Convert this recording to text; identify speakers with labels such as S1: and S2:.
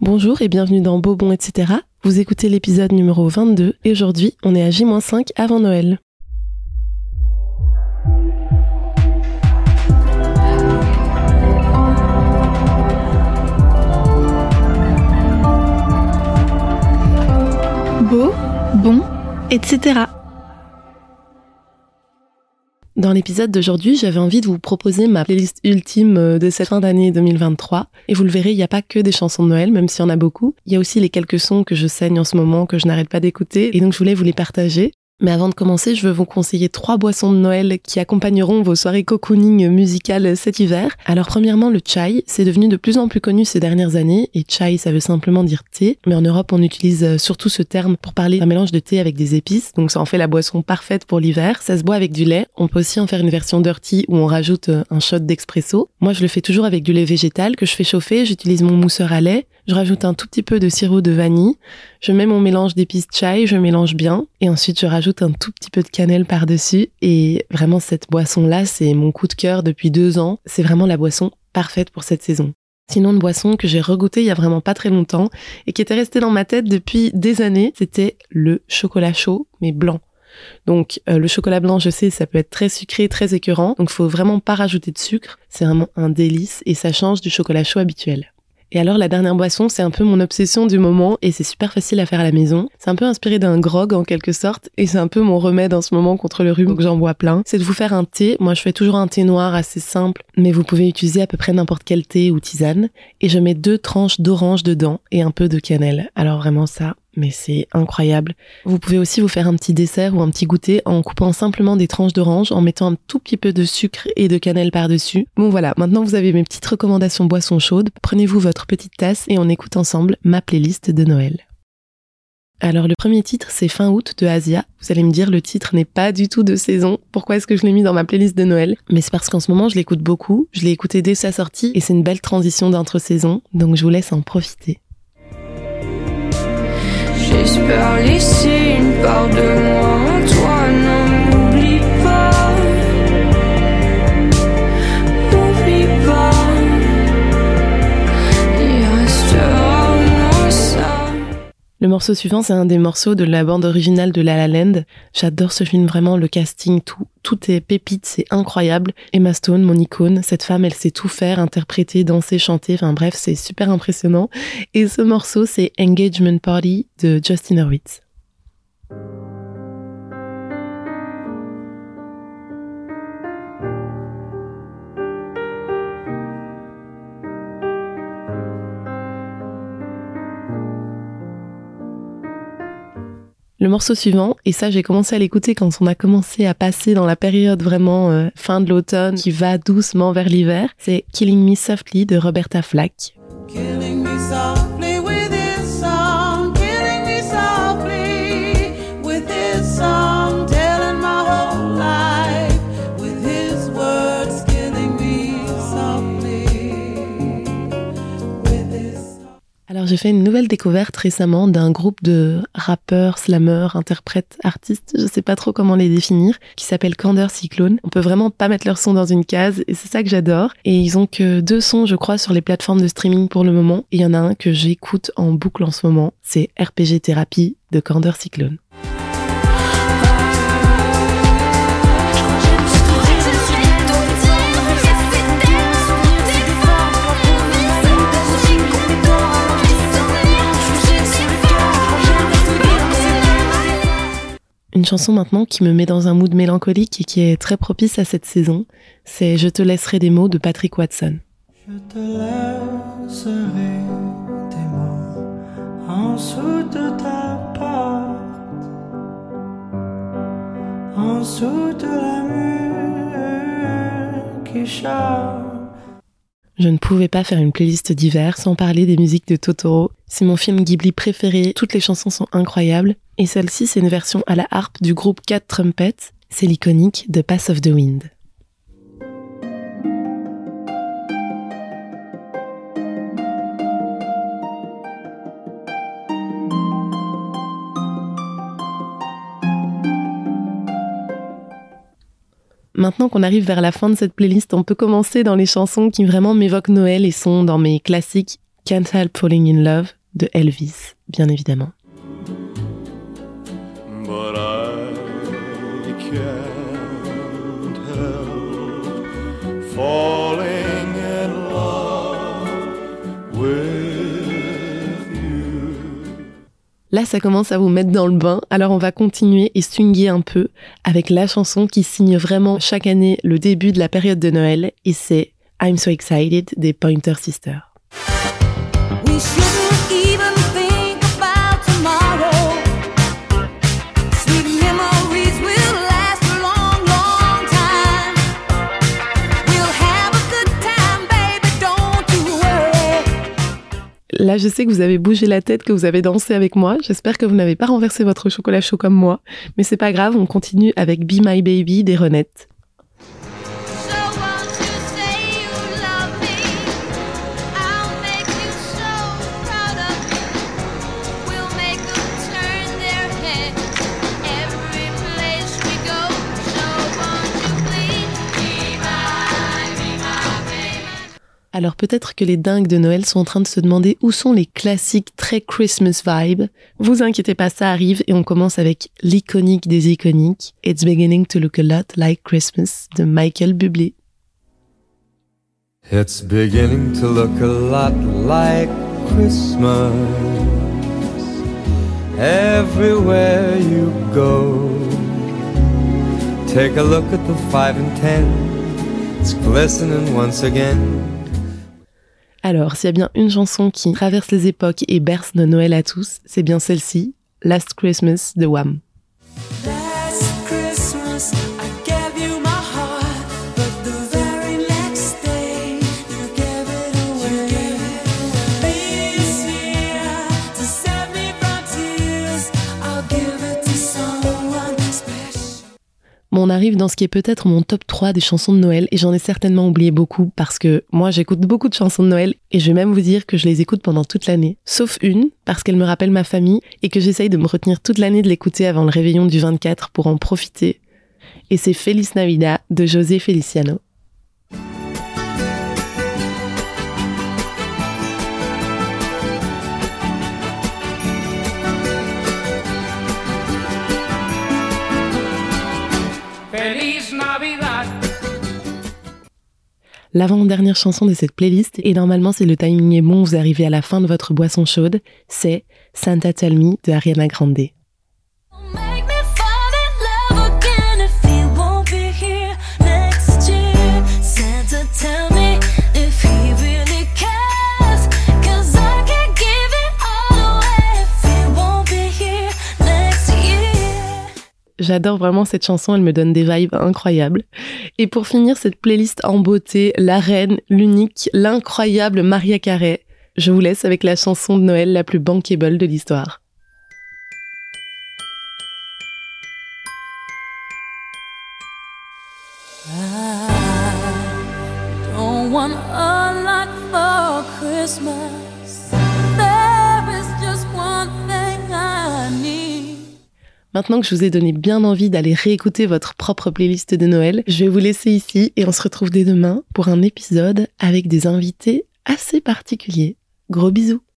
S1: Bonjour et bienvenue dans Bobon, etc. Vous écoutez l'épisode numéro 22 et aujourd'hui on est à J-5 avant Noël.
S2: Beau, bon, etc.
S1: Dans l'épisode d'aujourd'hui, j'avais envie de vous proposer ma playlist ultime euh, de cette fin d'année 2023. Et vous le verrez, il n'y a pas que des chansons de Noël, même s'il y en a beaucoup. Il y a aussi les quelques sons que je saigne en ce moment, que je n'arrête pas d'écouter. Et donc, je voulais vous les partager. Mais avant de commencer, je veux vous conseiller trois boissons de Noël qui accompagneront vos soirées cocooning musicales cet hiver. Alors premièrement, le chai, c'est devenu de plus en plus connu ces dernières années. Et chai ça veut simplement dire thé, mais en Europe on utilise euh, surtout ce terme pour parler d'un mélange de thé avec des épices, donc ça en fait la boisson parfaite pour l'hiver. Ça se boit avec du lait, on peut aussi en faire une version dirty où on rajoute euh, un shot d'expresso. Moi je le fais toujours avec du lait végétal que je fais chauffer, j'utilise mon mousseur à lait, je rajoute un tout petit peu de sirop de vanille, je mets mon mélange d'épices chai, je mélange bien et ensuite je rajoute un tout petit peu de cannelle par-dessus et vraiment cette boisson-là, c'est mon coup de cœur depuis deux ans. C'est vraiment la boisson parfaite pour cette saison. Sinon, une boisson que j'ai regoutée il y a vraiment pas très longtemps et qui était restée dans ma tête depuis des années, c'était le chocolat chaud, mais blanc. Donc euh, le chocolat blanc, je sais, ça peut être très sucré, très écœurant, donc faut vraiment pas rajouter de sucre. C'est vraiment un délice et ça change du chocolat chaud habituel. Et alors la dernière boisson, c'est un peu mon obsession du moment et c'est super facile à faire à la maison. C'est un peu inspiré d'un grog en quelque sorte et c'est un peu mon remède en ce moment contre le rhume, donc j'en bois plein. C'est de vous faire un thé. Moi je fais toujours un thé noir assez simple, mais vous pouvez utiliser à peu près n'importe quel thé ou tisane. Et je mets deux tranches d'orange dedans et un peu de cannelle. Alors vraiment ça, mais c'est incroyable. Vous pouvez aussi vous faire un petit dessert ou un petit goûter en coupant simplement des tranches d'orange, en mettant un tout petit peu de sucre et de cannelle par-dessus. Bon voilà, maintenant vous avez mes petites recommandations boissons chaudes. Prenez-vous votre petite tasse et on écoute ensemble ma playlist de Noël. Alors le premier titre c'est Fin août de Asia. Vous allez me dire le titre n'est pas du tout de saison. Pourquoi est-ce que je l'ai mis dans ma playlist de Noël? Mais c'est parce qu'en ce moment je l'écoute beaucoup. Je l'ai écouté dès sa sortie et c'est une belle transition d'entre-saison. Donc je vous laisse en profiter.
S3: J'espère laisser une part de moi
S1: Le morceau suivant, c'est un des morceaux de la bande originale de La La Land. J'adore ce film, vraiment, le casting, tout, tout est pépite, c'est incroyable. Emma Stone, mon icône, cette femme, elle sait tout faire, interpréter, danser, chanter, enfin bref, c'est super impressionnant. Et ce morceau, c'est Engagement Party de Justin Hurwitz. Le morceau suivant, et ça j'ai commencé à l'écouter quand on a commencé à passer dans la période vraiment euh, fin de l'automne qui va doucement vers l'hiver, c'est Killing Me Softly de Roberta Flack. Fait une nouvelle découverte récemment d'un groupe de rappeurs, slammeurs, interprètes, artistes, je sais pas trop comment les définir, qui s'appelle Candor Cyclone. On peut vraiment pas mettre leur son dans une case et c'est ça que j'adore. Et ils ont que deux sons je crois sur les plateformes de streaming pour le moment. Et il y en a un que j'écoute en boucle en ce moment, c'est RPG Thérapie de Candor Cyclone. Chanson maintenant qui me met dans un mood mélancolique et qui est très propice à cette saison, c'est Je te laisserai des mots de Patrick Watson.
S4: Je te laisserai tes mots en dessous de ta porte, en dessous de la mur qui chante.
S1: Je ne pouvais pas faire une playlist d'hiver sans parler des musiques de Totoro. C'est mon film Ghibli préféré, toutes les chansons sont incroyables. Et celle-ci, c'est une version à la harpe du groupe Cat Trumpet. C'est l'iconique de Pass of the Wind. Maintenant qu'on arrive vers la fin de cette playlist, on peut commencer dans les chansons qui vraiment m'évoquent Noël et sont dans mes classiques Can't Help Falling in Love de Elvis, bien évidemment.
S5: but I can't help falling in love with you.
S1: Là, ça commence à vous mettre dans le bain, alors on va continuer et swinguer un peu avec la chanson qui signe vraiment chaque année le début de la période de Noël, et c'est I'm So Excited des Pointer Sisters. Là, je sais que vous avez bougé la tête, que vous avez dansé avec moi. J'espère que vous n'avez pas renversé votre chocolat chaud comme moi. Mais c'est pas grave, on continue avec Be My Baby des Renettes. Alors peut-être que les dingues de Noël sont en train de se demander où sont les classiques très Christmas vibe. Vous inquiétez pas, ça arrive et on commence avec l'iconique des iconiques, It's Beginning to Look a Lot Like Christmas de Michael Bublé.
S5: It's beginning to look a lot like Christmas everywhere you go. Take a look at the five and ten, it's glistening once again.
S1: Alors, s'il y a bien une chanson qui traverse les époques et berce nos Noël à tous, c'est bien celle-ci, Last Christmas de Wham. On arrive dans ce qui est peut-être mon top 3 des chansons de Noël et j'en ai certainement oublié beaucoup parce que moi j'écoute beaucoup de chansons de Noël et je vais même vous dire que je les écoute pendant toute l'année. Sauf une parce qu'elle me rappelle ma famille et que j'essaye de me retenir toute l'année de l'écouter avant le réveillon du 24 pour en profiter. Et c'est Feliz Navidad de José Feliciano. L'avant-dernière chanson de cette playlist, et normalement si le timing est bon, vous arrivez à la fin de votre boisson chaude, c'est Santa Tell Me de Ariana Grande. J'adore vraiment cette chanson, elle me donne des vibes incroyables. Et pour finir cette playlist en beauté, la reine, l'unique, l'incroyable Maria Carey, je vous laisse avec la chanson de Noël la plus bankable de l'histoire. Maintenant que je vous ai donné bien envie d'aller réécouter votre propre playlist de Noël, je vais vous laisser ici et on se retrouve dès demain pour un épisode avec des invités assez particuliers. Gros bisous